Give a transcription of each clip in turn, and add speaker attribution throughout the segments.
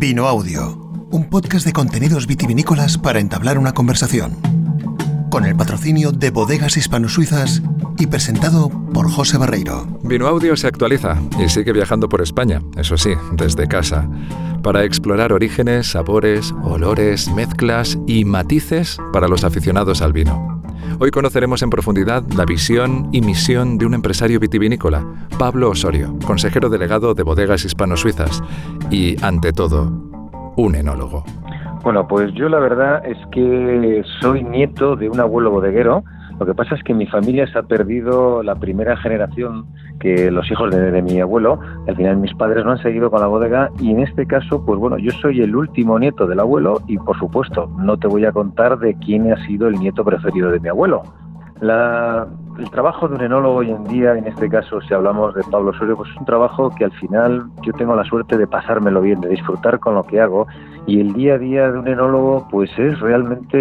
Speaker 1: Vino Audio, un podcast de contenidos vitivinícolas para entablar una conversación. Con el patrocinio de Bodegas Hispano-Suizas y presentado por José Barreiro.
Speaker 2: Vino Audio se actualiza y sigue viajando por España, eso sí, desde casa, para explorar orígenes, sabores, olores, mezclas y matices para los aficionados al vino. Hoy conoceremos en profundidad la visión y misión de un empresario vitivinícola, Pablo Osorio, consejero delegado de Bodegas Hispano-Suizas y, ante todo, un enólogo.
Speaker 3: Bueno, pues yo la verdad es que soy nieto de un abuelo bodeguero lo que pasa es que mi familia se ha perdido la primera generación que los hijos de, mi abuelo. Al final mis padres no han seguido con la bodega y en este caso, pues bueno, yo soy el último nieto del abuelo y por supuesto no te voy a contar de quién ha sido el nieto preferido de mi abuelo. el trabajo de un enólogo hoy en día, en este caso si hablamos de Pablo Osorio, pues es un trabajo que al final yo tengo la suerte de pasármelo bien, de disfrutar con lo que hago y el día a día de un enólogo pues es realmente,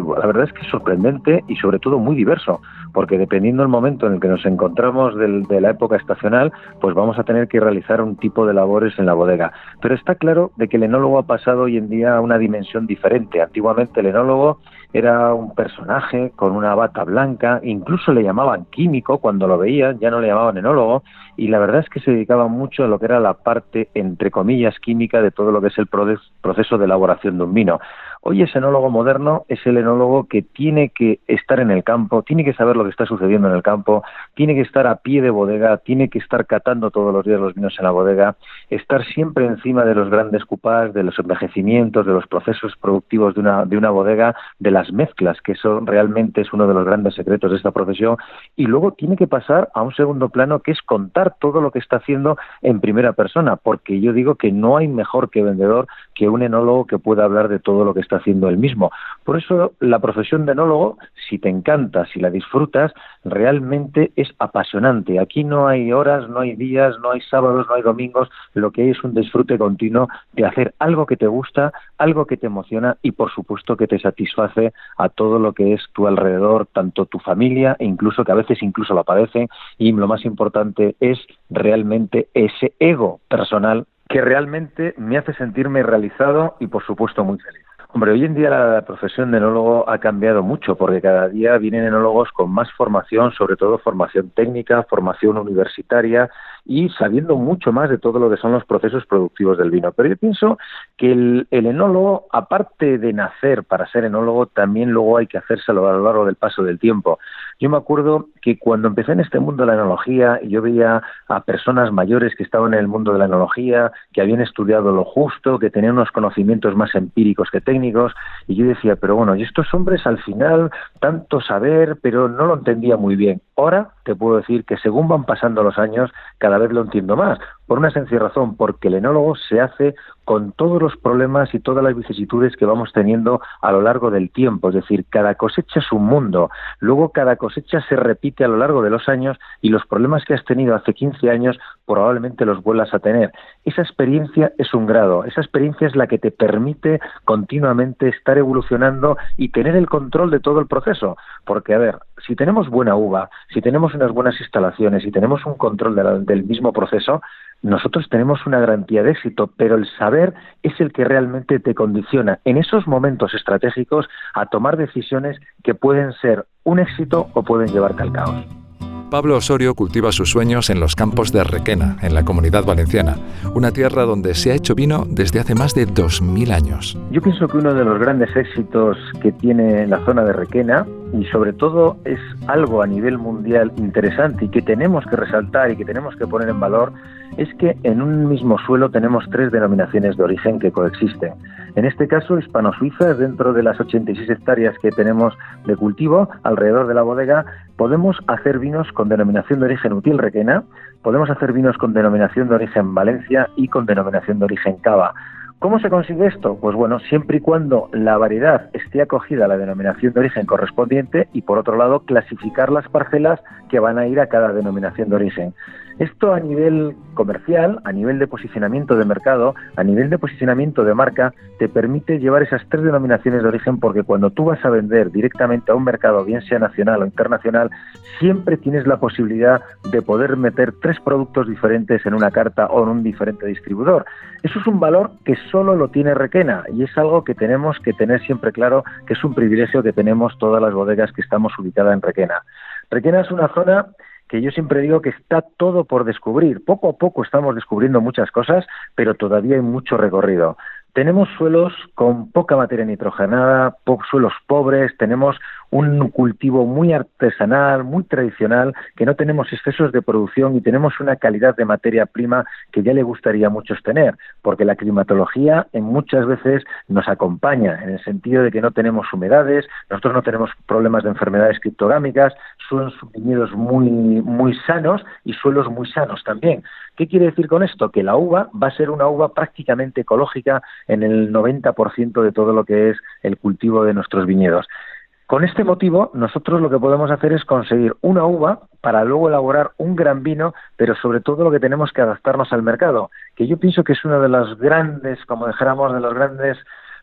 Speaker 3: la verdad es que es sorprendente y sobre todo muy diverso, porque dependiendo del momento en el que nos encontramos de la época estacional, pues vamos a tener que realizar un tipo de labores en la bodega. Pero está claro de que el enólogo ha pasado hoy en día a una dimensión diferente. Antiguamente el enólogo era un personaje con una bata blanca, incluso le llamaban químico cuando lo veían, ya no le llamaban enólogo, y la verdad es que se dedicaba mucho a lo que era la parte, entre comillas, química de todo lo que es el proceso de elaboración de un vino. Hoy ese enólogo moderno es el enólogo que tiene que estar en el campo, tiene que saber lo que está sucediendo en el campo, tiene que estar a pie de bodega, tiene que estar catando todos los días los vinos en la bodega, estar siempre encima de los grandes cupás, de los envejecimientos, de los procesos productivos de una, de una bodega, de las mezclas, que eso realmente es uno de los grandes secretos de esta profesión, y luego tiene que pasar a un segundo plano que es contar todo lo que está haciendo en primera persona, porque yo digo que no hay mejor que vendedor que un enólogo que pueda hablar de todo lo que está haciendo él mismo. Por eso la profesión de enólogo, si te encanta, si la disfrutas, realmente es apasionante. Aquí no hay horas, no hay días, no hay sábados, no hay domingos, lo que hay es un disfrute continuo de hacer algo que te gusta, algo que te emociona y por supuesto que te satisface a todo lo que es tu alrededor, tanto tu familia e incluso que a veces incluso lo padecen y lo más importante es realmente ese ego personal que realmente me hace sentirme realizado y por supuesto muy feliz. Hombre, hoy en día la profesión de enólogo ha cambiado mucho porque cada día vienen enólogos con más formación, sobre todo formación técnica, formación universitaria y sabiendo mucho más de todo lo que son los procesos productivos del vino. Pero yo pienso que el, enólogo, aparte de nacer para ser enólogo, también luego hay que hacérselo a lo largo del paso del tiempo. Yo me acuerdo que cuando empecé en este mundo de la enología, yo veía a personas mayores que estaban en el mundo de la enología, que habían estudiado lo justo, que tenían unos conocimientos más empíricos que técnicos, y yo decía, pero bueno, y estos hombres al final, tanto saber, pero no lo entendía muy bien. Ahora te puedo decir que según van pasando los años, cada vez lo entiendo más, por una sencilla razón, porque el enólogo se hace con todos los problemas y todas las vicisitudes que vamos teniendo a lo largo del tiempo. Es decir, cada cosecha es un mundo. Luego cada cosecha se repite a lo largo de los años y los problemas que has tenido hace 15 años probablemente los vuelvas a tener. Esa experiencia es un grado. Esa experiencia es la que te permite continuamente estar evolucionando y tener el control de todo el proceso. Porque, a ver, si tenemos buena uva, si tenemos unas buenas instalaciones, si tenemos un control del mismo proceso, nosotros tenemos una garantía de éxito, pero el saber es el que realmente te condiciona en esos momentos estratégicos a tomar decisiones que pueden ser un éxito o pueden llevarte al caos.
Speaker 2: Pablo Osorio cultiva sus sueños en los campos de Requena, en la comunidad valenciana, una tierra donde se ha hecho vino desde hace más de 2.000 años.
Speaker 3: Yo pienso que uno de los grandes éxitos que tiene la zona de Requena, y sobre todo es algo a nivel mundial interesante y que tenemos que resaltar y que tenemos que poner en valor, es que en un mismo suelo tenemos tres denominaciones de origen que coexisten. En este caso, hispano-suiza, dentro de las 86 hectáreas que tenemos de cultivo alrededor de la bodega, podemos hacer vinos con denominación de origen útil requena, podemos hacer vinos con denominación de origen Valencia y con denominación de origen Cava. ¿Cómo se consigue esto? Pues bueno, siempre y cuando la variedad esté acogida a la denominación de origen correspondiente y por otro lado clasificar las parcelas que van a ir a cada denominación de origen. Esto a nivel comercial, a nivel de posicionamiento de mercado, a nivel de posicionamiento de marca, te permite llevar esas tres denominaciones de origen porque cuando tú vas a vender directamente a un mercado, bien sea nacional o internacional, siempre tienes la posibilidad de poder meter tres productos diferentes en una carta o en un diferente distribuidor. Eso es un valor que solo lo tiene Requena y es algo que tenemos que tener siempre claro que es un privilegio que tenemos todas las bodegas que estamos ubicadas en Requena. Requena es una zona que yo siempre digo que está todo por descubrir. Poco a poco estamos descubriendo muchas cosas, pero todavía hay mucho recorrido. Tenemos suelos con poca materia nitrogenada, suelos pobres, tenemos un cultivo muy artesanal, muy tradicional, que no tenemos excesos de producción y tenemos una calidad de materia prima que ya le gustaría a muchos tener, porque la climatología en muchas veces nos acompaña, en el sentido de que no tenemos humedades, nosotros no tenemos problemas de enfermedades criptogámicas, son viñedos muy, muy sanos y suelos muy sanos también. ¿Qué quiere decir con esto? Que la uva va a ser una uva prácticamente ecológica en el 90% de todo lo que es el cultivo de nuestros viñedos. Con este motivo, nosotros lo que podemos hacer es conseguir una uva para luego elaborar un gran vino, pero sobre todo lo que tenemos que adaptarnos al mercado, que yo pienso que es uno de los grandes, como dijéramos, de los grandes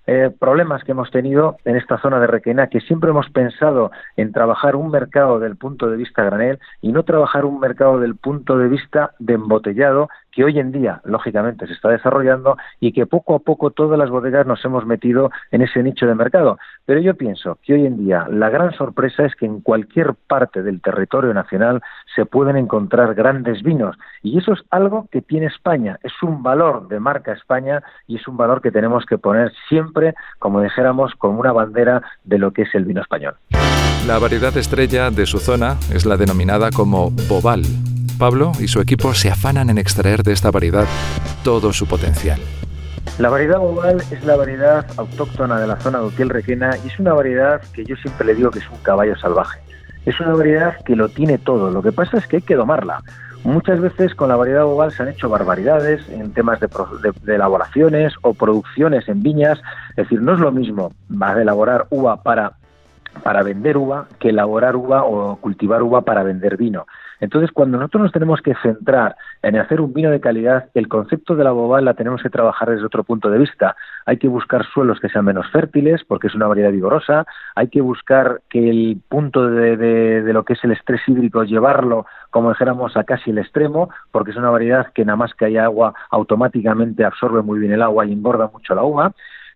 Speaker 3: eh, problemas que hemos tenido en esta zona de Requena, que siempre hemos pensado en trabajar un mercado del punto de vista granel y no trabajar un mercado del punto de vista de embotellado, que hoy en día, lógicamente, se está desarrollando y que poco a poco todas las bodegas nos hemos metido en ese nicho de mercado. Pero yo pienso que hoy en día la gran sorpresa es que en cualquier parte del territorio nacional se pueden encontrar grandes vinos y eso es algo que tiene España, es un valor de marca España y es un valor que tenemos que poner siempre, como dijéramos, como una bandera de lo que es el vino español.
Speaker 2: La variedad estrella de su zona es la denominada como Bobal Pablo y su equipo se afanan en extraer de esta variedad todo su potencial.
Speaker 3: La variedad oval es la variedad autóctona de la zona de Utiel Requena y es una variedad que yo siempre le digo que es un caballo salvaje. Es una variedad que lo tiene todo, lo que pasa es que hay que domarla. Muchas veces con la variedad oval se han hecho barbaridades en temas de, de, elaboraciones o producciones en viñas. Es decir, no es lo mismo elaborar uva para, para vender uva que elaborar uva o cultivar uva para vender vino. Entonces, cuando nosotros nos tenemos que centrar en hacer un vino de calidad, el concepto de la bobal la tenemos que trabajar desde otro punto de vista. Hay que buscar suelos que sean menos fértiles, porque es una variedad vigorosa. Hay que buscar que el punto de, lo que es el estrés hídrico, llevarlo, como dijéramos, a casi el extremo, porque es una variedad que nada más que haya agua, automáticamente absorbe muy bien el agua y engorda mucho la uva.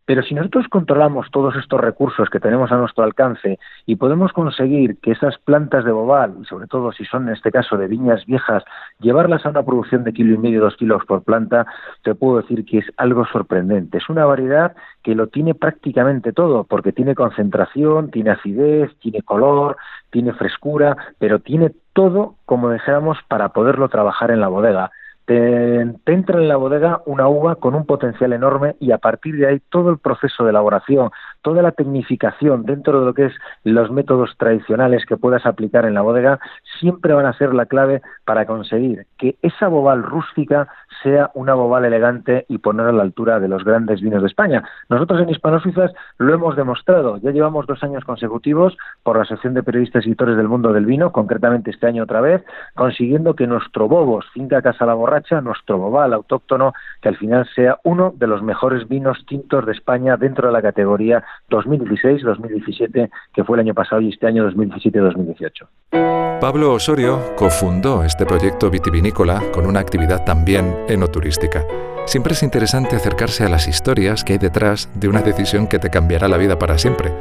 Speaker 3: Pero si nosotros controlamos todos estos recursos que tenemos a nuestro alcance y podemos conseguir que esas plantas de bobal, y sobre todo si son en este caso de viñas viejas, llevarlas a una producción de kilo y medio, dos kilos por planta, te puedo decir que es algo sorprendente. Es una variedad que lo tiene prácticamente todo, porque tiene concentración, tiene acidez, tiene color, tiene frescura, pero tiene todo, como dijéramos, para poderlo trabajar en la bodega te, entra en la bodega una uva con un potencial enorme y a partir de ahí todo el proceso de elaboración, toda la tecnificación dentro de lo que es los métodos tradicionales que puedas aplicar en la bodega, siempre van a ser la clave para conseguir que esa bobal rústica sea una bobal elegante y poner a la altura de los grandes vinos de España. Nosotros en Hispano Suizas lo hemos demostrado. Ya llevamos dos años consecutivos por la Asociación de Periodistas y Editores del Mundo del Vino, concretamente este año otra vez, consiguiendo que nuestro Bobos, Finca Casa La Borracha, nuestro bobal autóctono, que al final sea uno de los mejores vinos tintos de España dentro de la categoría 2016-2017, que fue el año pasado, y este año 2017-2018.
Speaker 2: Pablo Osorio cofundó este proyecto vitivinícola con una actividad también enoturística. Siempre es interesante acercarse a las historias que hay detrás de una decisión que te cambiará la vida para siempre,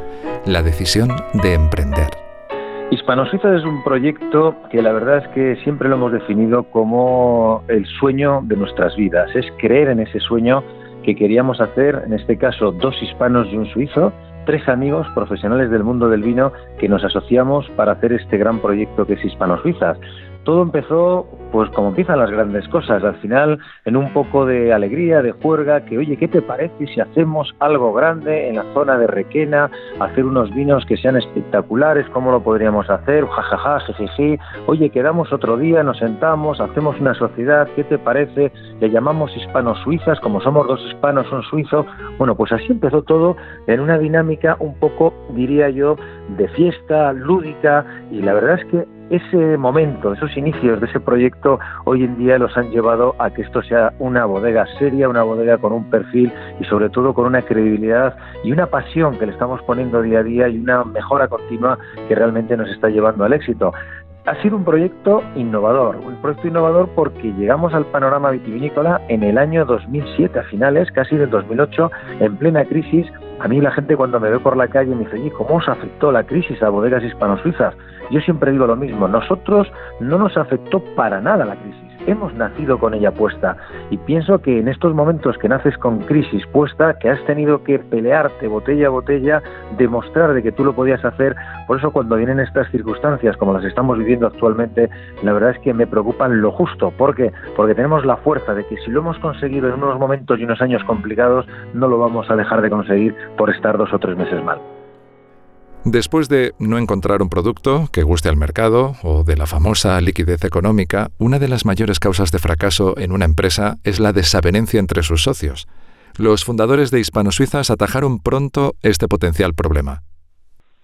Speaker 2: la decisión de emprender.
Speaker 3: Hispano Suiza es un proyecto que la verdad es que siempre lo hemos definido como el sueño de nuestras vidas, es creer en ese sueño que queríamos hacer, en este caso dos hispanos y un suizo, tres amigos profesionales del mundo del vino que nos asociamos para hacer este gran proyecto que es Hispano Suizas todo empezó pues como empiezan las grandes cosas, al final en un poco de alegría, de juerga, que oye, ¿qué te parece si hacemos algo grande en la zona de Requena, hacer unos vinos que sean espectaculares, cómo lo podríamos hacer, jajaja, jejeje, oye, quedamos otro día, nos sentamos, hacemos una sociedad, ¿qué te parece? Le llamamos hispanos suizas, como somos dos hispanos, un suizo, bueno, pues así empezó todo en una dinámica un poco, diría yo, de fiesta, lúdica, y la verdad es que ese momento, esos inicios de ese proyecto hoy en día los han llevado a que esto sea una bodega seria, una bodega con un perfil y sobre todo con una credibilidad y una pasión que le estamos poniendo día a día y una mejora continua que realmente nos está llevando al éxito. Ha sido un proyecto innovador, un proyecto innovador porque llegamos al panorama vitivinícola en el año 2007, a finales, casi del 2008, en plena crisis. A mí la gente cuando me ve por la calle me dice, ¿cómo os afectó la crisis a bodegas hispano-suizas? Yo siempre digo lo mismo, nosotros no nos afectó para nada la crisis hemos nacido con ella puesta. Y pienso que en estos momentos que naces con crisis puesta, que has tenido que pelearte botella a botella, demostrar de que tú lo podías hacer, por eso cuando vienen estas circunstancias como las estamos viviendo actualmente, la verdad es que me preocupan lo justo. ¿Por qué? Porque tenemos la fuerza de que si lo hemos conseguido en unos momentos y unos años complicados, no lo vamos a dejar de conseguir por estar dos o tres meses mal.
Speaker 2: Después de no encontrar un producto que guste al mercado o de la famosa liquidez económica, una de las mayores causas de fracaso en una empresa es la desavenencia entre sus socios. Los fundadores de Hispano-Suizas atajaron pronto este potencial problema.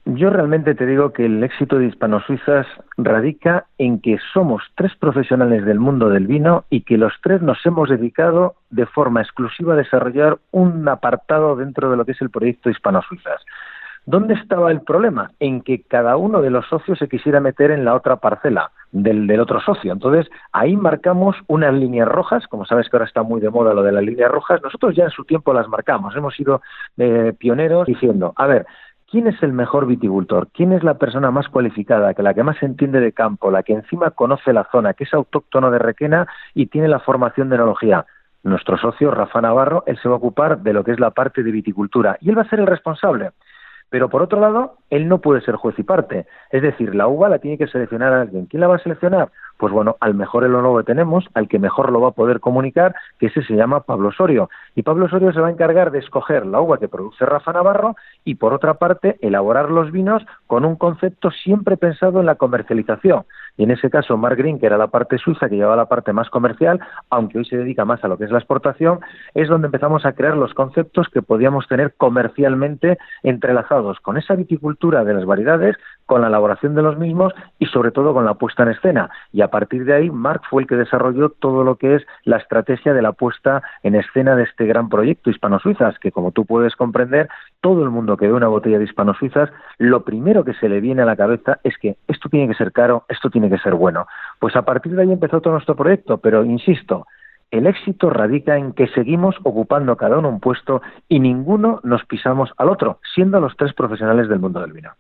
Speaker 3: Yo realmente te digo que el éxito de Hispano-Suizas radica en que somos tres profesionales del mundo del vino y que los tres nos hemos dedicado de forma exclusiva a desarrollar un apartado dentro de lo que es el proyecto Hispano-Suizas. ¿Dónde estaba el problema? En que cada uno de los socios se quisiera meter en la otra parcela del, otro socio. Entonces, ahí marcamos unas líneas rojas, como sabes que ahora está muy de moda lo de las líneas rojas, nosotros ya en su tiempo las marcamos, hemos sido eh, pioneros diciendo, a ver, ¿Quién es el mejor viticultor? ¿Quién es la persona más cualificada, que la que más entiende de campo, la que encima conoce la zona, que es autóctono de Requena y tiene la formación de enología? Nuestro socio, Rafa Navarro, él se va a ocupar de lo que es la parte de viticultura y él va a ser el responsable. Pero por otro lado, él no puede ser juez y parte. Es decir, la uva la tiene que seleccionar alguien. ¿Quién la va a seleccionar? Pues bueno, al mejor el que tenemos, al que mejor lo va a poder comunicar, que ese se llama Pablo Osorio. Y Pablo Osorio se va a encargar de escoger la uva que produce Rafa Navarro y, por otra parte, elaborar los vinos con un concepto siempre pensado en la comercialización. Y en ese caso, Mark Green, que era la parte suiza, que llevaba la parte más comercial, aunque hoy se dedica más a lo que es la exportación, es donde empezamos a crear los conceptos que podíamos tener comercialmente entrelazados con esa viticultura de las variedades, con la elaboración de los mismos y sobre todo con la puesta en escena. Y a partir de ahí, Mark fue el que desarrolló todo lo que es la estrategia de la puesta en escena de este gran proyecto Hispano-Suizas, que como tú puedes comprender, todo el mundo que ve una botella de Hispano-Suizas, lo primero que se le viene a la cabeza es que esto tiene que ser caro, esto tiene que ser bueno. Pues a partir de ahí empezó todo nuestro proyecto, pero insisto, el éxito radica en que seguimos ocupando cada uno un puesto y ninguno nos pisamos al otro, siendo los tres profesionales del mundo del vino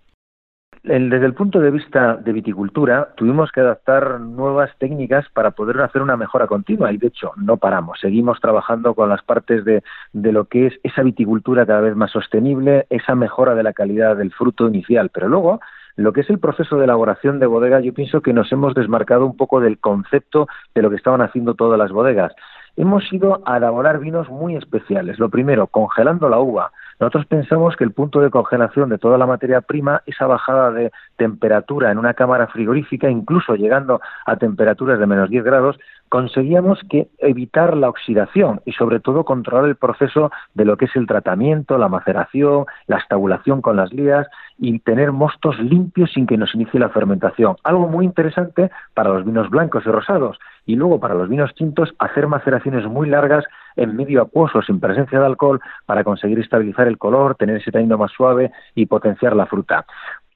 Speaker 3: desde el punto de vista de viticultura, tuvimos que adaptar nuevas técnicas para poder hacer una mejora continua y, de hecho, no paramos. Seguimos trabajando con las partes de, de lo que es esa viticultura cada vez más sostenible, esa mejora de la calidad del fruto inicial. Pero luego, lo que es el proceso de elaboración de bodega, yo pienso que nos hemos desmarcado un poco del concepto de lo que estaban haciendo todas las bodegas. Hemos ido a elaborar vinos muy especiales. Lo primero, congelando la uva nosotros pensamos que el punto de congelación de toda la materia prima, esa bajada de temperatura en una cámara frigorífica, incluso llegando a temperaturas de menos 10 grados, conseguíamos que evitar la oxidación y sobre todo controlar el proceso de lo que es el tratamiento, la maceración, la estabulación con las lías y tener mostos limpios sin que nos inicie la fermentación. Algo muy interesante para los vinos blancos y rosados y luego para los vinos tintos hacer maceraciones muy largas en medio acuoso sin presencia de alcohol para conseguir estabilizar el color, tener ese tanino más suave y potenciar la fruta.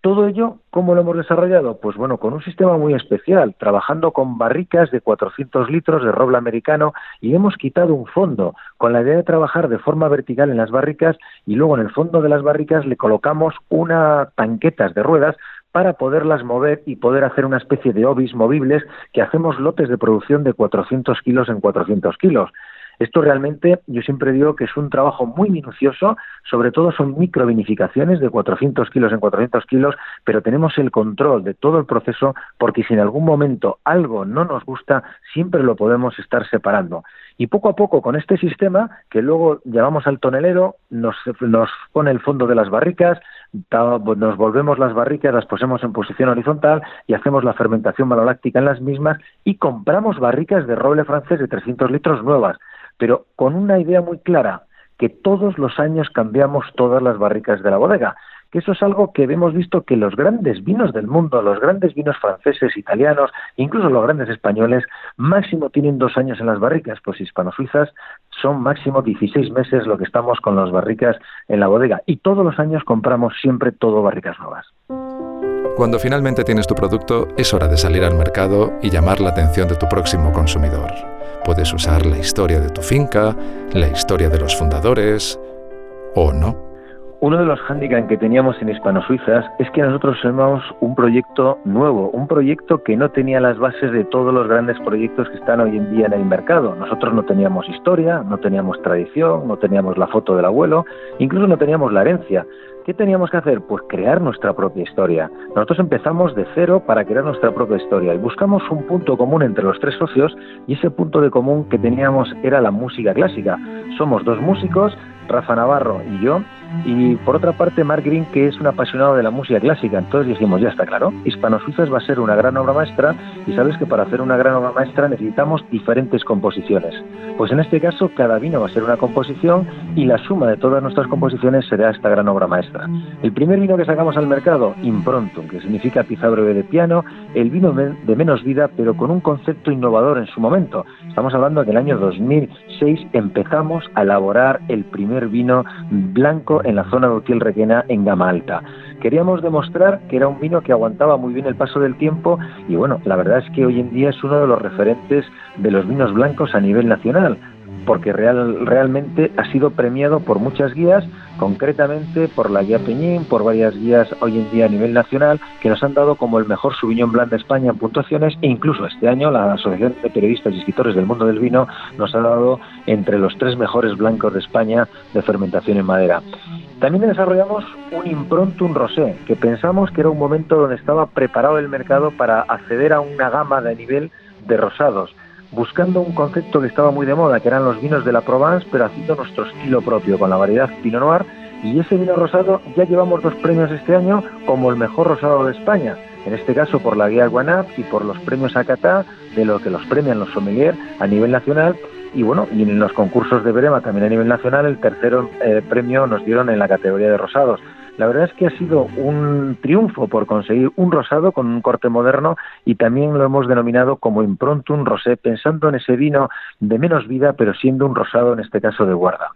Speaker 3: Todo ello, ¿cómo lo hemos desarrollado? Pues bueno, con un sistema muy especial, trabajando con barricas de 400 litros de roble americano y hemos quitado un fondo con la idea de trabajar de forma vertical en las barricas y luego en el fondo de las barricas le colocamos unas tanquetas de ruedas para poderlas mover y poder hacer una especie de obis movibles que hacemos lotes de producción de 400 kilos en 400 kilos. Esto realmente yo siempre digo que es un trabajo muy minucioso, sobre todo son microvinificaciones de 400 kilos en 400 kilos, pero tenemos el control de todo el proceso porque si en algún momento algo no nos gusta, siempre lo podemos estar separando. Y poco a poco con este sistema, que luego llevamos al tonelero, nos, nos pone el fondo de las barricas, nos volvemos las barricas, las posemos en posición horizontal y hacemos la fermentación maloláctica en las mismas y compramos barricas de roble francés de 300 litros nuevas pero con una idea muy clara, que todos los años cambiamos todas las barricas de la bodega. que eso es algo que hemos visto que los grandes vinos del mundo, los grandes vinos franceses, italianos, incluso los grandes españoles, máximo tienen dos años en las barricas, pues hispano-suizas son máximo 16 meses lo que estamos con las barricas en la bodega y todos los años compramos siempre todo barricas nuevas.
Speaker 2: Cuando finalmente tienes tu producto, es hora de salir al mercado y llamar la atención de tu próximo consumidor. Puedes usar la historia de tu finca, la historia de los fundadores o no.
Speaker 3: Uno de los hándicaps que teníamos en Hispano-Suizas es que nosotros somos un proyecto nuevo, un proyecto que no tenía las bases de todos los grandes proyectos que están hoy en día en el mercado. Nosotros no teníamos historia, no teníamos tradición, no teníamos la foto del abuelo, incluso no teníamos la herencia. ¿Qué teníamos que hacer? Pues crear nuestra propia historia. Nosotros empezamos de cero para crear nuestra propia historia y buscamos un punto común entre los tres socios y ese punto de común que teníamos era la música clásica. Somos dos músicos Rafa Navarro y yo, y por otra parte Mark Green, que es un apasionado de la música clásica. Entonces dijimos, ya está claro, Hispano Suizas va a ser una gran obra maestra y sabes que para hacer una gran obra maestra necesitamos diferentes composiciones. Pues en este caso cada vino va a ser una composición y la suma de todas nuestras composiciones será esta gran obra maestra. El primer vino que sacamos al mercado, Improntum, que significa pizza breve de piano, el vino de menos vida pero con un concepto innovador en su momento. Estamos hablando que el año 2006 empezamos a elaborar el primer vino blanco en la zona de Utiel Requena en gama alta. Queríamos demostrar que era un vino que aguantaba muy bien el paso del tiempo y bueno, la verdad es que hoy en día es uno de los referentes de los vinos blancos a nivel nacional porque real, realmente ha sido premiado por muchas guías, concretamente por la guía Peñín, por varias guías hoy en día a nivel nacional, que nos han dado como el mejor Sauvignon Blanc de España en puntuaciones, e incluso este año la Asociación de Periodistas y Escritores del Mundo del Vino nos ha dado entre los tres mejores blancos de España de fermentación en madera. También desarrollamos un Improntum Rosé, que pensamos que era un momento donde estaba preparado el mercado para acceder a una gama de nivel de rosados buscando un concepto que estaba muy de moda, que eran los vinos de la Provence, pero haciendo nuestro estilo propio, con la variedad Pinot Noir. Y ese vino rosado ya llevamos dos premios este año como el mejor rosado de España, en este caso por la guía Guanap y por los premios Acatá, de lo que los premian los sommeliers a nivel nacional. Y bueno, y en los concursos de Berema también a nivel nacional, el tercero eh, premio nos dieron en la categoría de rosados. La verdad es que ha sido un triunfo por conseguir un rosado con un corte moderno y también lo hemos denominado como Improntum Rosé, pensando en ese vino de menos vida, pero siendo un rosado en este caso de guarda.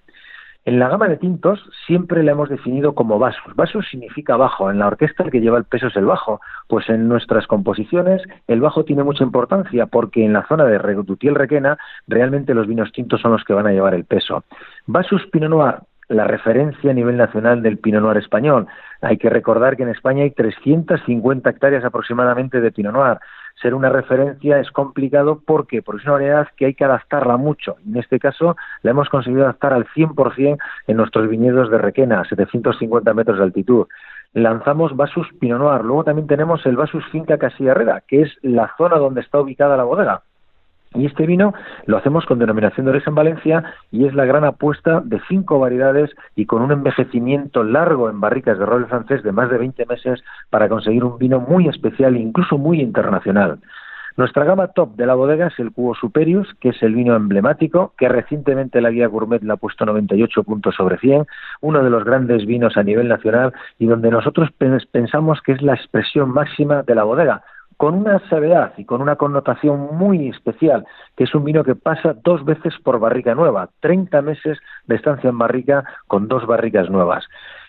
Speaker 3: En la gama de tintos siempre la hemos definido como vasos. Vasos significa bajo. En la orquesta el que lleva el peso es el bajo. Pues en nuestras composiciones el bajo tiene mucha importancia porque en la zona de Redutiel Requena realmente los vinos tintos son los que van a llevar el peso. Vasos Pinot Noir la referencia a nivel nacional del Pinot Noir español. Hay que recordar que en España hay 350 hectáreas aproximadamente de Pinot Noir. Ser una referencia es complicado porque, porque es una variedad que hay que adaptarla mucho. En este caso, la hemos conseguido adaptar al 100% en nuestros viñedos de Requena, a 750 metros de altitud. Lanzamos Vasus Pinot Noir. Luego también tenemos el Vasus Finca Casilla Herrera, que es la zona donde está ubicada la bodega. Y este vino lo hacemos con denominación de origen en Valencia y es la gran apuesta de cinco variedades y con un envejecimiento largo en barricas de roble francés de más de 20 meses para conseguir un vino muy especial e incluso muy internacional. Nuestra gama top de la bodega es el Cubo Superius, que es el vino emblemático, que recientemente la guía Gourmet le ha puesto 98 puntos sobre 100, uno de los grandes vinos a nivel nacional y donde nosotros pensamos que es la expresión máxima de la bodega, con una severidad y con una connotación muy especial, que es un vino que pasa dos veces por barrica nueva, 30 meses de estancia en barrica con dos barricas nuevas.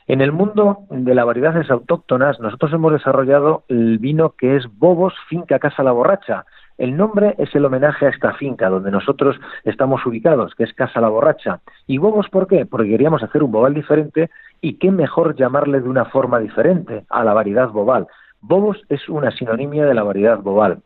Speaker 3: En el mundo de las variedades autóctonas, nosotros hemos desarrollado el vino que es Bobos Finca Casa La Borracha. El nombre es el homenaje a esta finca donde nosotros estamos ubicados, que es Casa La Borracha. ¿Y Bobos por qué? Porque queríamos hacer un bobal diferente y qué mejor llamarle de una forma diferente a la variedad bobal. Bobos es una sinonimia de la variedad bobal.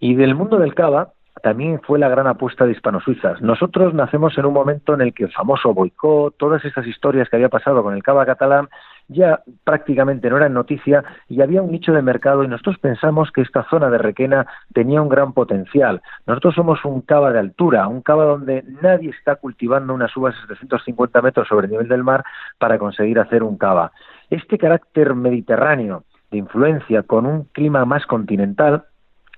Speaker 3: Y del mundo del cava también fue la gran apuesta de hispano-suizas. Nosotros nacemos en un momento en el que el famoso boicot, todas estas historias que había pasado con el cava catalán, ya prácticamente no eran noticia y había un nicho de mercado y nosotros pensamos que esta zona de Requena tenía un gran potencial. Nosotros somos un cava de altura, un cava donde nadie está cultivando unas uvas a 750 metros sobre el nivel del mar para conseguir hacer un cava. Este carácter mediterráneo de influencia con un clima más continental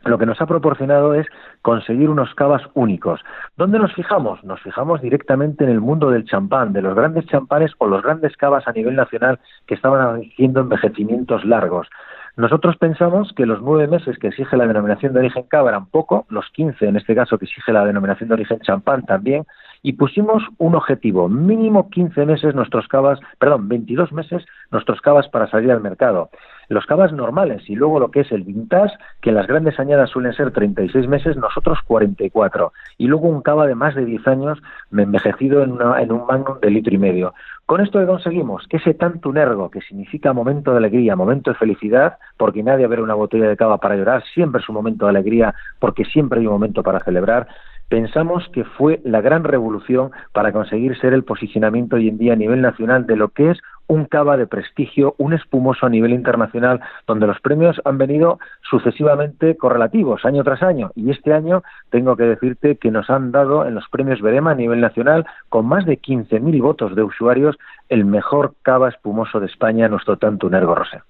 Speaker 3: lo que nos ha proporcionado es conseguir unos cavas únicos. ¿Dónde nos fijamos? Nos fijamos directamente en el mundo del champán, de los grandes champanes o los grandes cavas a nivel nacional que estaban haciendo envejecimientos largos. Nosotros pensamos que los nueve meses que exige la denominación de origen cava eran poco, los quince en este caso que exige la denominación de origen champán también, y pusimos un objetivo, mínimo 15 meses nuestros cavas, perdón, 22 meses nuestros cavas para salir al mercado. Los cavas normales y luego lo que es el vintage, que en las grandes añadas suelen ser 36 meses, nosotros 44. Y luego un cava de más de 10 años envejecido en, en un magnum de litro y medio. Con esto que conseguimos que ese tanto ergo, que significa momento de alegría, momento de felicidad, porque nadie ver una botella de cava para llorar, siempre es un momento de alegría, porque siempre hay un momento para celebrar, pensamos que fue la gran revolución para conseguir ser el posicionamiento hoy en día a nivel nacional de lo que es un cava de prestigio, un espumoso a nivel internacional, donde los premios han venido sucesivamente correlativos, año tras año. Y este año tengo que decirte que nos han dado en los premios Verema a nivel nacional, con más de 15.000 votos de usuarios, el mejor cava espumoso de España, nuestro tanto Nergo Rosé.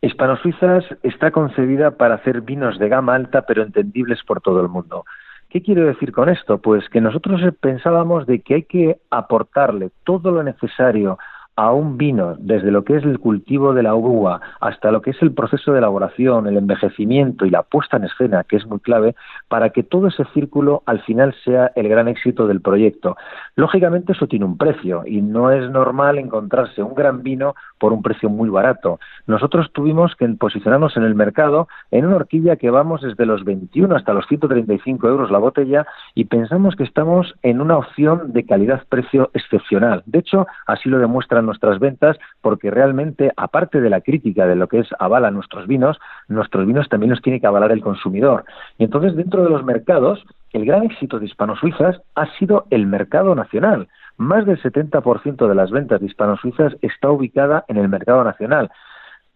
Speaker 3: Hispano Suizas está concebida para hacer vinos de gama alta, pero entendibles por todo el mundo. ¿Qué quiero decir con esto? Pues que nosotros pensábamos de que hay que aportarle todo lo necesario a un vino, desde lo que es el cultivo de la uva hasta lo que es el proceso de elaboración, el envejecimiento y la puesta en escena, que es muy clave, para que todo ese círculo al final sea el gran éxito del proyecto. Lógicamente eso tiene un precio y no es normal encontrarse un gran vino por un precio muy barato. Nosotros tuvimos que posicionarnos en el mercado en una horquilla que vamos desde los 21 hasta los 135 euros la botella y pensamos que estamos en una opción de calidad-precio excepcional. De hecho, así lo demuestran nuestras ventas porque realmente, aparte de la crítica de lo que es avala nuestros vinos, nuestros vinos también los tiene que avalar el consumidor. Y entonces, dentro de los mercados, el gran éxito de Hispano-Suizas ha sido el mercado nacional. Más del 70% de las ventas de Hispano-Suizas está ubicada en el mercado nacional.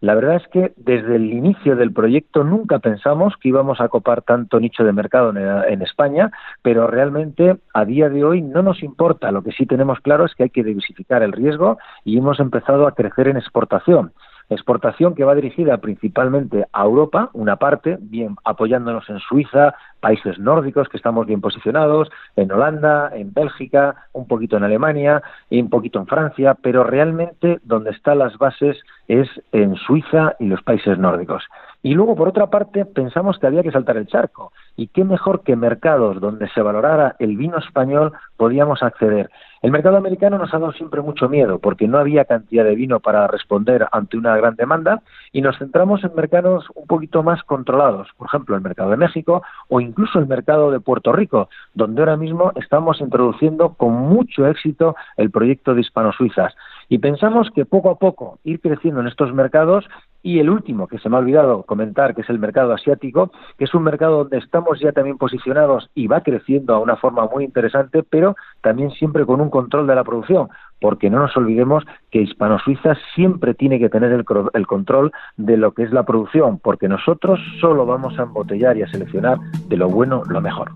Speaker 3: La verdad es que desde el inicio del proyecto nunca pensamos que íbamos a copar tanto nicho de mercado en, España, pero realmente a día de hoy no nos importa. Lo que sí tenemos claro es que hay que diversificar el riesgo y hemos empezado a crecer en exportación. Exportación que va dirigida principalmente a Europa, una parte, bien apoyándonos en Suiza, países nórdicos que estamos bien posicionados, en Holanda, en Bélgica, un poquito en Alemania y un poquito en Francia, pero realmente donde están las bases es en Suiza y los países nórdicos. Y luego, por otra parte, pensamos que había que saltar el charco. ¿Y qué mejor que mercados donde se valorara el vino español podíamos acceder? El mercado americano nos ha dado siempre mucho miedo porque no había cantidad de vino para responder ante una gran demanda y nos centramos en mercados un poquito más controlados, por ejemplo, el mercado de México o incluso el mercado de Puerto Rico, donde ahora mismo estamos introduciendo con mucho éxito el proyecto de Hispano-Suizas. Y pensamos que poco a poco ir creciendo en estos mercados y el último, que se me ha olvidado comentar, que es el mercado asiático, que es un mercado donde estamos ya también posicionados y va creciendo a una forma muy interesante, pero también siempre con un control de la producción, porque no nos olvidemos que Hispano-Suiza siempre tiene que tener el, el, control de lo que es la producción, porque nosotros solo vamos a embotellar y a seleccionar de lo bueno lo mejor.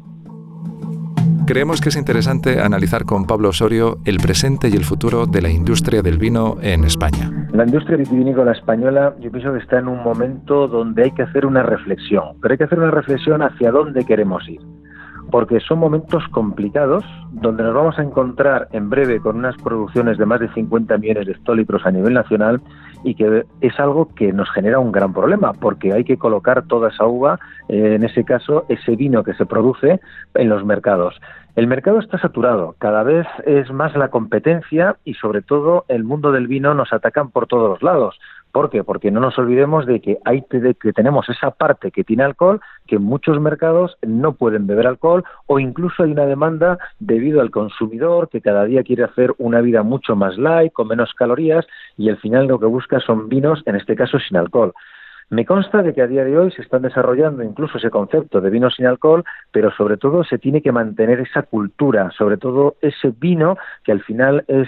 Speaker 2: Creemos que es interesante analizar con Pablo Osorio el presente y el futuro de la industria del vino en España.
Speaker 3: La industria vitivinícola española yo pienso que está en un momento donde hay que hacer una reflexión, pero hay que hacer una reflexión hacia dónde queremos ir porque son momentos complicados donde nos vamos a encontrar en breve con unas producciones de más de 50 millones de hectolitros a nivel nacional y que es algo que nos genera un gran problema porque hay que colocar toda esa uva, eh, en ese caso ese vino que se produce en los mercados. El mercado está saturado, cada vez es más la competencia y sobre todo el mundo del vino nos atacan por todos los lados. ¿Por qué? Porque no nos olvidemos de que, hay, que tenemos esa parte que tiene alcohol, que en muchos mercados no pueden beber alcohol o incluso hay una demanda debido al consumidor que cada día quiere hacer una vida mucho más light, con menos calorías y al final lo que busca son vinos, en este caso sin alcohol. Me consta de que a día de hoy se están desarrollando incluso ese concepto de vino sin alcohol, pero sobre todo se tiene que mantener esa cultura, sobre todo ese vino que al final es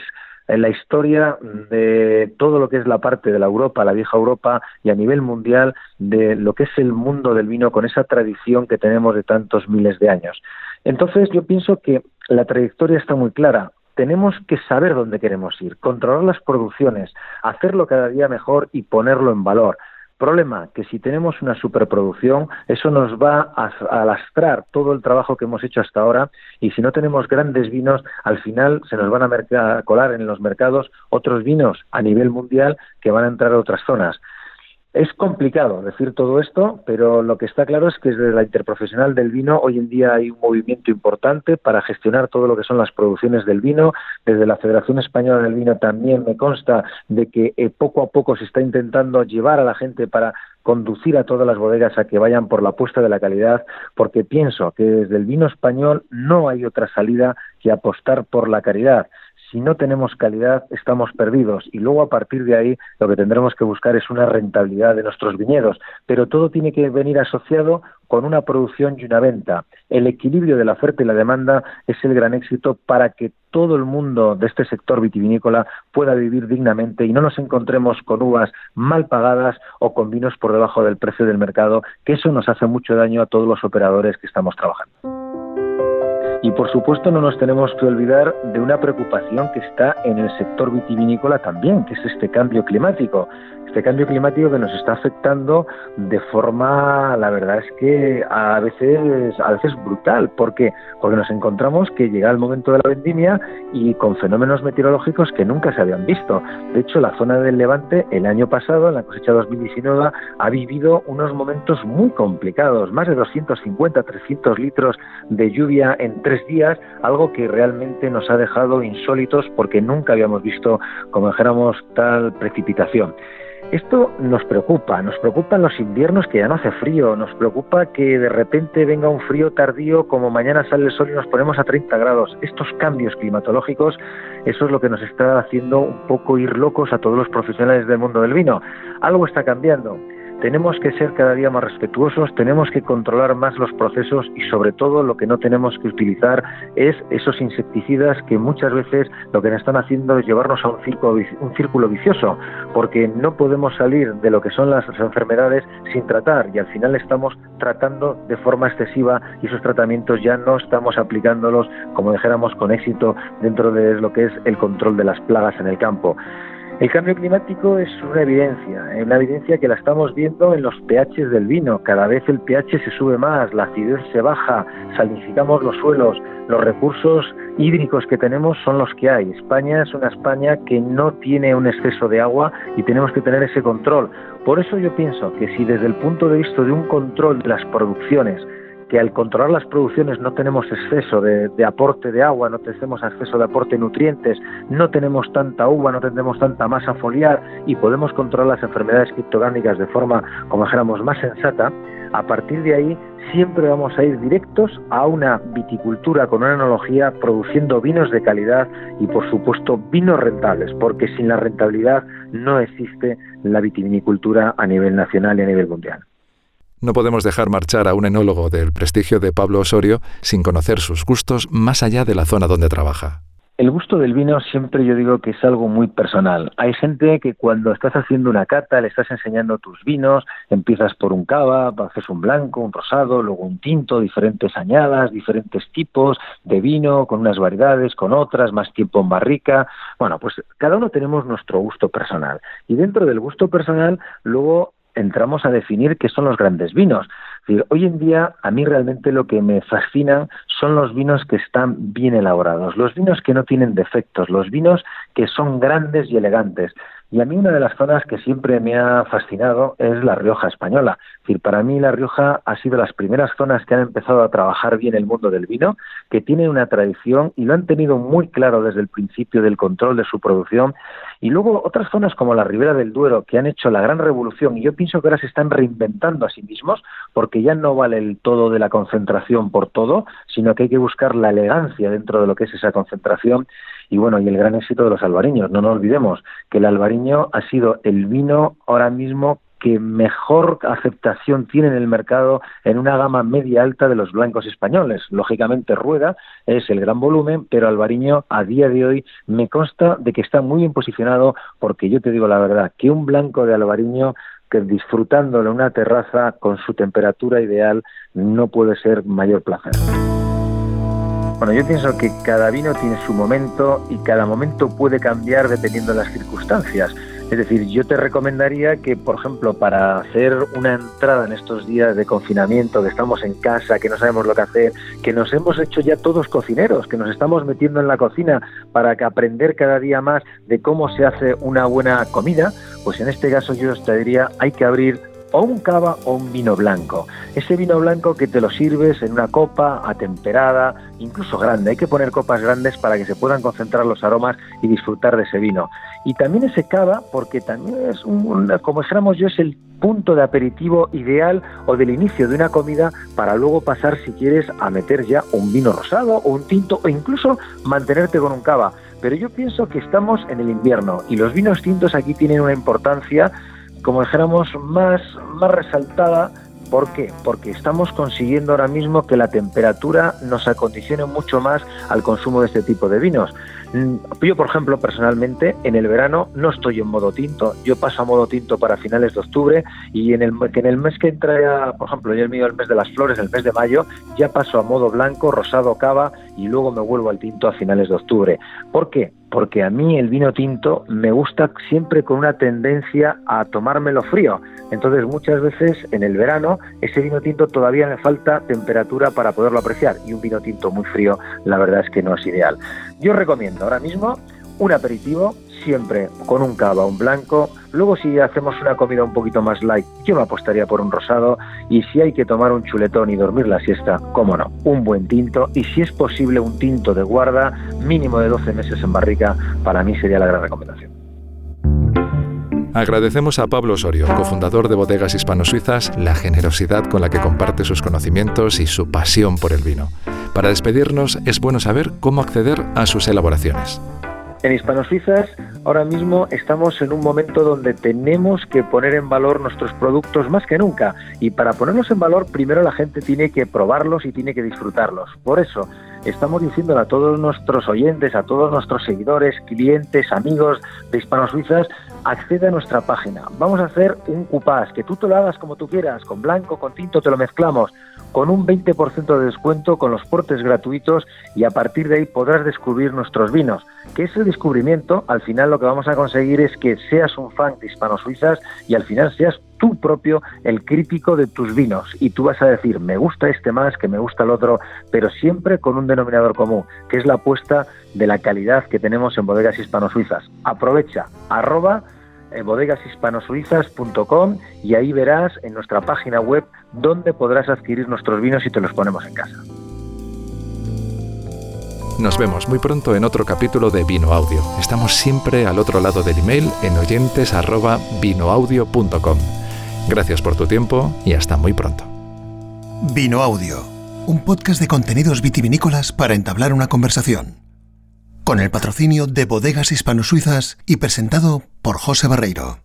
Speaker 3: en la historia de todo lo que es la parte de la Europa, la vieja Europa y a nivel mundial de lo que es el mundo del vino con esa tradición que tenemos de tantos miles de años. Entonces yo pienso que la trayectoria está muy clara. Tenemos que saber dónde queremos ir, controlar las producciones, hacerlo cada día mejor y ponerlo en valor. Problema, que si tenemos una superproducción, eso nos va a, lastrar todo el trabajo que hemos hecho hasta ahora y si no tenemos grandes vinos, al final se nos van a colar en los mercados otros vinos a nivel mundial que van a entrar a otras zonas. Es complicado decir todo esto, pero lo que está claro es que desde la interprofesional del vino hoy en día hay un movimiento importante para gestionar todo lo que son las producciones del vino. Desde la Federación Española del Vino también me consta de que eh, poco a poco se está intentando llevar a la gente para conducir a todas las bodegas a que vayan por la apuesta de la calidad, porque pienso que desde el vino español no hay otra salida que apostar por la calidad si no tenemos calidad estamos perdidos y luego a partir de ahí lo que tendremos que buscar es una rentabilidad de nuestros viñedos, pero todo tiene que venir asociado con una producción y una venta. El equilibrio de la oferta y la demanda es el gran éxito para que todo el mundo de este sector vitivinícola pueda vivir dignamente y no nos encontremos con uvas mal pagadas o con vinos por debajo del precio del mercado, que eso nos hace mucho daño a todos los operadores que estamos trabajando. Y por supuesto no nos tenemos que olvidar de una preocupación que está en el sector vitivinícola también, que es este cambio climático este cambio climático que nos está afectando de forma, la verdad es que a veces, a veces brutal. ¿Por qué? Porque nos encontramos que llega el momento de la vendimia y con fenómenos meteorológicos que nunca se habían visto. De hecho, la zona del Levante el año pasado, en la cosecha 2019, ha vivido unos momentos muy complicados, más de 250, 300 litros de lluvia en tres días, algo que realmente nos ha dejado insólitos porque nunca habíamos visto, como dijéramos, tal precipitación. Esto nos preocupa, nos preocupan los inviernos que ya no hace frío, nos preocupa que de repente venga un frío tardío como mañana sale el sol y nos ponemos a 30 grados. Estos cambios climatológicos, eso es lo que nos está haciendo un poco ir locos a todos los profesionales del mundo del vino. Algo está cambiando tenemos que ser cada día más respetuosos, tenemos que controlar más los procesos y sobre todo lo que no tenemos que utilizar es esos insecticidas que muchas veces lo que nos están haciendo es llevarnos a un círculo, un círculo vicioso, porque no podemos salir de lo que son las enfermedades sin tratar y al final estamos tratando de forma excesiva y esos tratamientos ya no estamos aplicándolos como dijéramos con éxito dentro de lo que es el control de las plagas en el campo. El cambio climático es una evidencia, una evidencia que la estamos viendo en los pHs del vino. Cada vez el pH se sube más, la acidez se baja, salinificamos los suelos, los recursos hídricos que tenemos son los que hay. España es una España que no tiene un exceso de agua y tenemos que tener ese control. Por eso yo pienso que si desde el punto de vista de un control de las producciones, que al controlar las producciones no tenemos exceso de, aporte de agua, no tenemos exceso de aporte de nutrientes, no tenemos tanta uva, no tenemos tanta masa foliar y podemos controlar las enfermedades criptogránicas de forma, como dijéramos, más sensata, a partir de ahí siempre vamos a ir directos a una viticultura con una enología produciendo vinos de calidad y por supuesto vinos rentables, porque sin la rentabilidad no existe la vitivinicultura a nivel nacional y a nivel mundial.
Speaker 2: No podemos dejar marchar a un enólogo del prestigio de Pablo Osorio sin conocer sus gustos más allá de la zona donde trabaja.
Speaker 3: El gusto del vino siempre yo digo que es algo muy personal. Hay gente que cuando estás haciendo una cata, le estás enseñando tus vinos, empiezas por un cava, haces un blanco, un rosado, luego un tinto, diferentes añadas, diferentes tipos de vino, con unas variedades, con otras, más tiempo en barrica. Bueno, pues cada uno tenemos nuestro gusto personal. Y dentro del gusto personal, luego entramos a definir qué son los grandes vinos. hoy en día a mí realmente lo que me fascina son los vinos que están bien elaborados, los vinos que no tienen defectos, los vinos que son grandes y elegantes. Y a mí una de las zonas que siempre me ha fascinado es la Rioja española. Es decir, para mí la Rioja ha sido las primeras zonas que han empezado a trabajar bien el mundo del vino, que tienen una tradición y lo han tenido muy claro desde el principio del control de su producción. Y luego otras zonas como la Ribera del Duero, que han hecho la gran revolución y yo pienso que ahora se están reinventando a sí mismos, porque ya no vale el todo de la concentración por todo, sino que hay que buscar la elegancia dentro de lo que es esa concentración y bueno, y el gran éxito de los albariños. No nos olvidemos que el albariño ha sido el vino ahora mismo que mejor aceptación tiene en el mercado en una gama media alta de los blancos españoles. Lógicamente Rueda es el gran volumen, pero Albariño a día de hoy me consta de que está muy bien posicionado porque yo te digo la verdad, que un blanco de Albariño que disfrutándolo en una terraza con su temperatura ideal no puede ser mayor placer. Bueno, yo pienso que cada vino tiene su momento y cada momento puede cambiar dependiendo de las circunstancias. Es decir, yo te recomendaría que, por ejemplo, para hacer una entrada en estos días de confinamiento, que estamos en casa, que no sabemos lo que hacer, que nos hemos hecho ya todos cocineros, que nos estamos metiendo en la cocina para aprender cada día más de cómo se hace una buena comida, pues en este caso yo te diría, hay que abrir o un cava o un vino blanco. Ese vino blanco que te lo sirves en una copa atemperada, incluso grande. Hay que poner copas grandes para que se puedan concentrar los aromas y disfrutar de ese vino. Y también ese cava, porque también es un, como dijéramos yo, es el punto de aperitivo ideal o del inicio de una comida para luego pasar, si quieres, a meter ya un vino rosado o un tinto o incluso mantenerte con un cava. Pero yo pienso que estamos en el invierno y los vinos tintos aquí tienen una importancia como dijéramos, más, más resaltada. ¿Por qué? Porque estamos consiguiendo ahora mismo que la temperatura nos acondicione mucho más al consumo de este tipo de vinos. Mm, yo, por ejemplo, personalmente, en el verano no estoy en modo tinto. Yo paso a modo tinto para finales de octubre y en el, en el mes que entra, por ejemplo, yo el mío el mes de las flores, el mes de mayo, ya paso a modo blanco, rosado, cava y luego me vuelvo al tinto a finales de octubre. ¿Por qué? Porque a mí el vino tinto me gusta siempre con una tendencia a tomármelo frío. Entonces muchas veces en el verano ese vino tinto todavía me falta temperatura para poderlo apreciar y un vino tinto muy frío la verdad es que no es ideal. Yo recomiendo ahora mismo un aperitivo, siempre con un cava, un blanco. Luego si hacemos una comida un poquito más light, yo me apostaría por un rosado. Y si hay que tomar un chuletón y dormir la siesta, cómo no, un buen tinto. Y si es posible un tinto de guarda, mínimo de 12 meses en barrica, para mí sería la gran recomendación.
Speaker 2: Agradecemos a Pablo Osorio, cofundador de Bodegas Hispano-Suizas, la generosidad con la que comparte sus conocimientos y su pasión por el vino. Para despedirnos, es bueno saber cómo acceder a sus elaboraciones.
Speaker 3: En Hispano-Suizas ahora mismo estamos en un momento donde tenemos que poner en valor nuestros productos más que nunca. Y para ponerlos en valor, primero la gente tiene que probarlos y tiene que disfrutarlos. Por eso, estamos diciéndole a todos nuestros oyentes, a todos nuestros seguidores, clientes, amigos de Hispano-Suizas, accede a nuestra página. Vamos a hacer un cupás, que tú te lo hagas como tú quieras, con blanco, con tinto, te lo mezclamos con un 20% de descuento con los portes gratuitos y a partir de ahí podrás descubrir nuestros vinos. Que ese descubrimiento, al final lo que vamos a conseguir es que seas un fan de hispano-suizas y al final seas tú propio el crítico de tus vinos y tú vas a decir, me gusta este más, que me gusta el otro, pero siempre con un denominador común, que es la apuesta de la calidad que tenemos en bodegas hispano-suizas. Aprovecha, arroba eh, bodegashispanosuizas.com y ahí verás en nuestra página web dónde podrás adquirir nuestros vinos y te los ponemos en casa.
Speaker 2: Nos vemos muy pronto en otro capítulo de Vino Audio. Estamos siempre al otro lado del email en oyentes@vinoaudio.com. Gracias por tu tiempo y hasta muy pronto.
Speaker 1: Vino Audio, un podcast de contenidos vitivinícolas para entablar una conversación. Con el patrocinio de Bodegas Hispano-Suizas y presentado por José Barreiro.